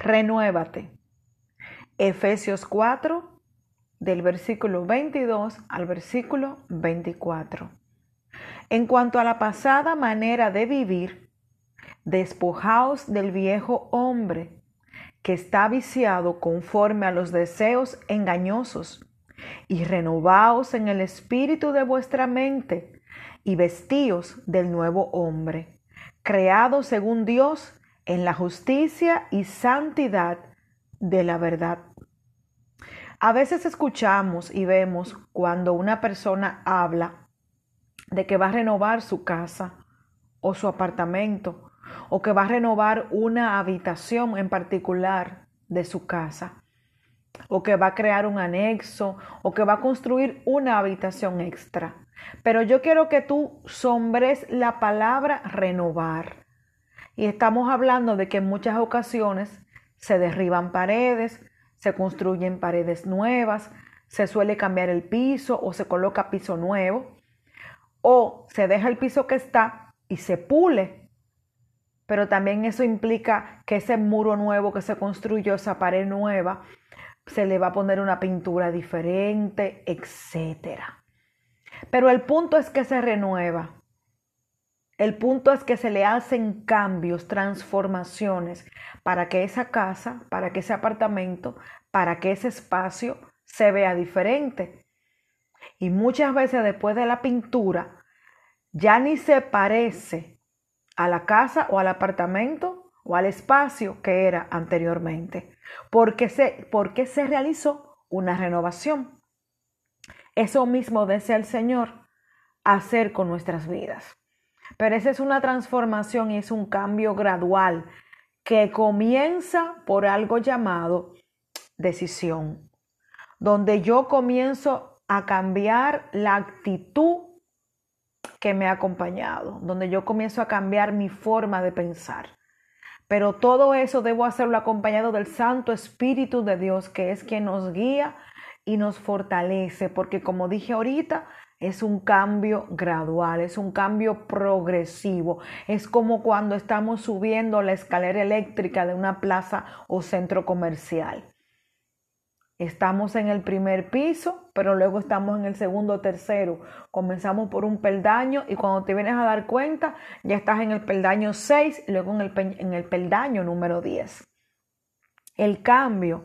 renuévate. Efesios 4, del versículo 22 al versículo 24. En cuanto a la pasada manera de vivir, despojaos del viejo hombre que está viciado conforme a los deseos engañosos, y renovaos en el espíritu de vuestra mente, y vestíos del nuevo hombre, creado según Dios en la justicia y santidad de la verdad. A veces escuchamos y vemos cuando una persona habla de que va a renovar su casa o su apartamento o que va a renovar una habitación en particular de su casa o que va a crear un anexo o que va a construir una habitación extra. Pero yo quiero que tú sombres la palabra renovar. Y estamos hablando de que en muchas ocasiones se derriban paredes, se construyen paredes nuevas, se suele cambiar el piso o se coloca piso nuevo, o se deja el piso que está y se pule. Pero también eso implica que ese muro nuevo que se construyó, esa pared nueva, se le va a poner una pintura diferente, etc. Pero el punto es que se renueva. El punto es que se le hacen cambios, transformaciones para que esa casa, para que ese apartamento, para que ese espacio se vea diferente. Y muchas veces después de la pintura ya ni se parece a la casa o al apartamento o al espacio que era anteriormente, porque se, porque se realizó una renovación. Eso mismo desea el Señor hacer con nuestras vidas. Pero esa es una transformación y es un cambio gradual que comienza por algo llamado decisión, donde yo comienzo a cambiar la actitud que me ha acompañado, donde yo comienzo a cambiar mi forma de pensar. Pero todo eso debo hacerlo acompañado del Santo Espíritu de Dios, que es quien nos guía y nos fortalece, porque como dije ahorita, es un cambio gradual, es un cambio progresivo. Es como cuando estamos subiendo la escalera eléctrica de una plaza o centro comercial. Estamos en el primer piso, pero luego estamos en el segundo tercero. Comenzamos por un peldaño y cuando te vienes a dar cuenta, ya estás en el peldaño 6 y luego en el, en el peldaño número 10. El cambio,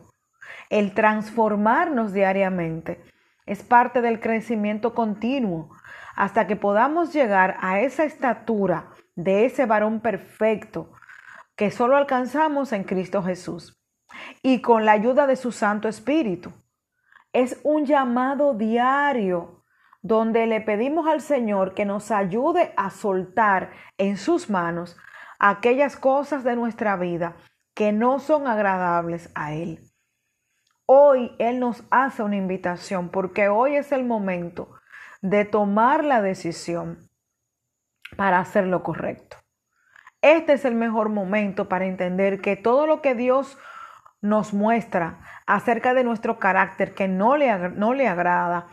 el transformarnos diariamente es parte del crecimiento continuo hasta que podamos llegar a esa estatura de ese varón perfecto que solo alcanzamos en Cristo Jesús y con la ayuda de su Santo Espíritu. Es un llamado diario donde le pedimos al Señor que nos ayude a soltar en sus manos aquellas cosas de nuestra vida que no son agradables a Él. Hoy Él nos hace una invitación porque hoy es el momento de tomar la decisión para hacer lo correcto. Este es el mejor momento para entender que todo lo que Dios nos muestra acerca de nuestro carácter que no le, no le agrada,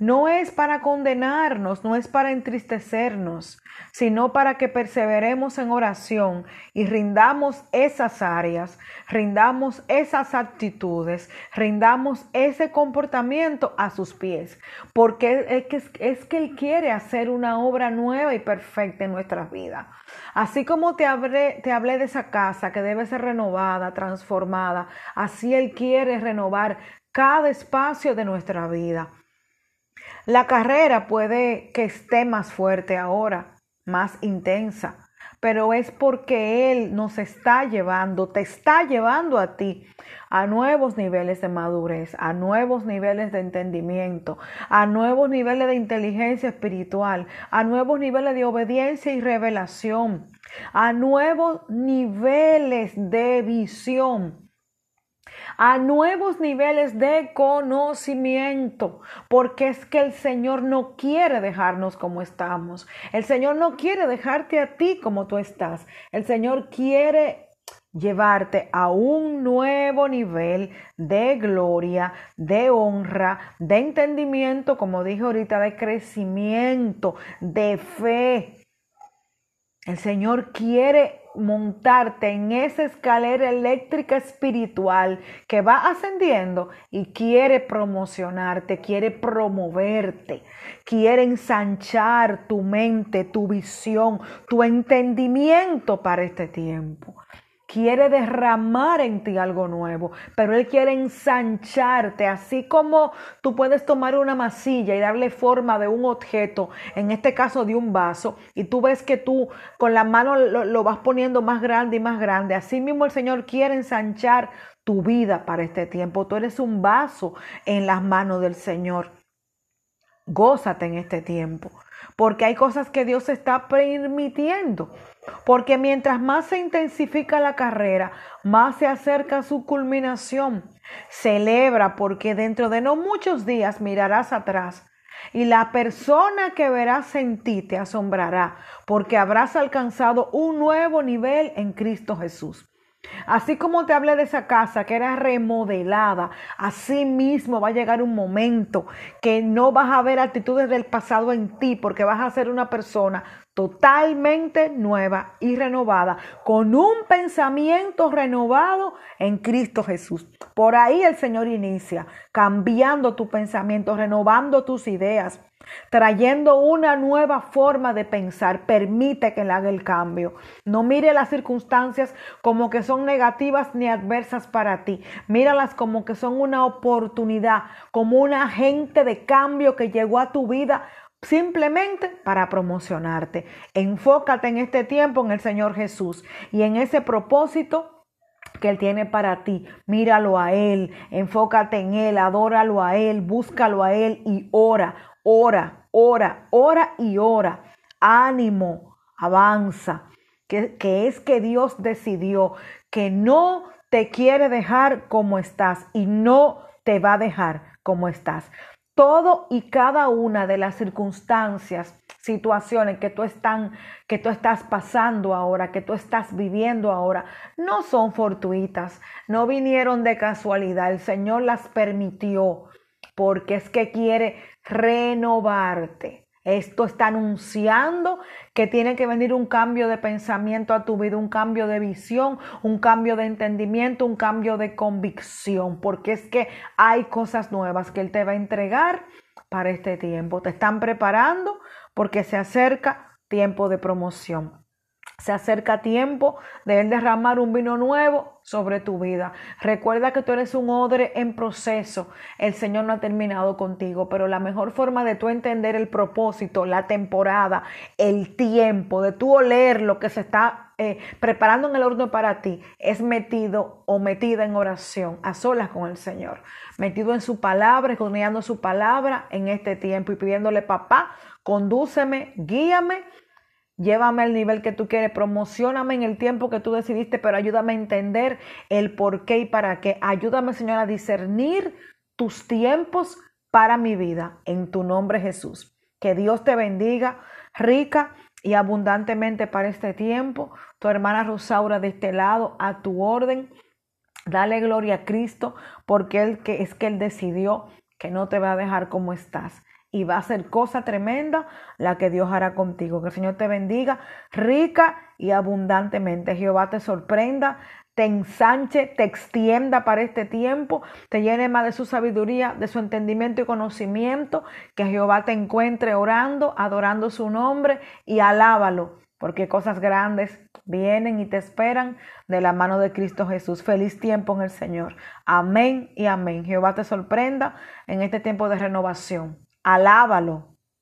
no es para condenarnos, no es para entristecernos, sino para que perseveremos en oración y rindamos esas áreas, rindamos esas actitudes, rindamos ese comportamiento a sus pies, porque es que, es que Él quiere hacer una obra nueva y perfecta en nuestras vidas. Así como te hablé, te hablé de esa casa que debe ser renovada, transformada, así Él quiere renovar cada espacio de nuestra vida. La carrera puede que esté más fuerte ahora, más intensa, pero es porque Él nos está llevando, te está llevando a ti a nuevos niveles de madurez, a nuevos niveles de entendimiento, a nuevos niveles de inteligencia espiritual, a nuevos niveles de obediencia y revelación, a nuevos niveles de visión a nuevos niveles de conocimiento, porque es que el Señor no quiere dejarnos como estamos. El Señor no quiere dejarte a ti como tú estás. El Señor quiere llevarte a un nuevo nivel de gloria, de honra, de entendimiento, como dije ahorita, de crecimiento, de fe. El Señor quiere montarte en esa escalera eléctrica espiritual que va ascendiendo y quiere promocionarte, quiere promoverte, quiere ensanchar tu mente, tu visión, tu entendimiento para este tiempo quiere derramar en ti algo nuevo, pero Él quiere ensancharte, así como tú puedes tomar una masilla y darle forma de un objeto, en este caso de un vaso, y tú ves que tú con la mano lo, vas poniendo más grande y más grande. Así mismo el Señor quiere ensanchar tu vida para este tiempo. Tú eres un vaso en las manos del Señor. Gózate en este tiempo, porque hay cosas que Dios está permitiendo porque mientras más se intensifica la carrera, más se acerca su culminación. Celebra porque dentro de no muchos días mirarás atrás y la persona que verás en ti te asombrará porque habrás alcanzado un nuevo nivel en Cristo Jesús. Así como te hablé de esa casa que era remodelada, así mismo va a llegar un momento que no vas a ver actitudes del pasado en ti porque vas a ser una persona totalmente nueva y renovada, con un pensamiento renovado en Cristo Jesús. Por ahí el Señor inicia, cambiando tu pensamiento, renovando tus ideas, trayendo una nueva forma de pensar. Permite que le haga el cambio. No mire las circunstancias como que son negativas ni adversas para ti. Míralas como que son una oportunidad, como un agente de cambio que llegó a tu vida simplemente para promocionarte. Enfócate en este tiempo en el Señor Jesús y en ese propósito que Él tiene para ti. Míralo a Él, enfócate en Él, adóralo a Él, búscalo a Él y ora, ora, ora, ora y ora. Ánimo, avanza, que, que es que Dios decidió que no te quiere dejar como estás y no te va a dejar como estás todo y cada una de las circunstancias, situaciones que tú, están, que tú estás pasando ahora, que tú estás viviendo ahora, no son fortuitas, no vinieron de casualidad. El Señor las permitió porque es que quiere renovarte. Esto está anunciando que tiene que venir un cambio de pensamiento a tu vida, un cambio de visión, un cambio de entendimiento, un cambio de convicción, porque es que hay cosas nuevas que Él te va a entregar para este tiempo. Te están preparando porque se acerca tiempo de promoción. Se acerca tiempo de Él derramar un vino nuevo sobre tu vida. Recuerda que tú eres un odre en proceso. El Señor no ha terminado contigo, pero la mejor forma de tú entender el propósito, la temporada, el tiempo, de tú oler lo que se está eh, preparando en el horno para ti, es metido o metida en oración, a solas con el Señor. Metido en su palabra, escudriñando su palabra en este tiempo y pidiéndole, papá, condúceme, guíame Llévame al nivel que tú quieres, promocioname en el tiempo que tú decidiste, pero ayúdame a entender el por qué y para qué. Ayúdame, Señor, a discernir tus tiempos para mi vida. En tu nombre, Jesús. Que Dios te bendiga rica y abundantemente para este tiempo. Tu hermana Rosaura de este lado, a tu orden. Dale gloria a Cristo porque él, que es que Él decidió que no te va a dejar como estás y va a ser cosa tremenda la que Dios hará contigo. Que el Señor te bendiga rica y abundantemente. Jehová te sorprenda, te ensanche, te extienda para este tiempo, te llene más de su sabiduría, de su entendimiento y conocimiento. Que Jehová te encuentre orando, adorando su nombre y alábalo, porque cosas grandes vienen y te esperan de la mano de Cristo Jesús. Feliz tiempo en el Señor. Amén y amén. Jehová te sorprenda en este tiempo de renovación. Alábalo,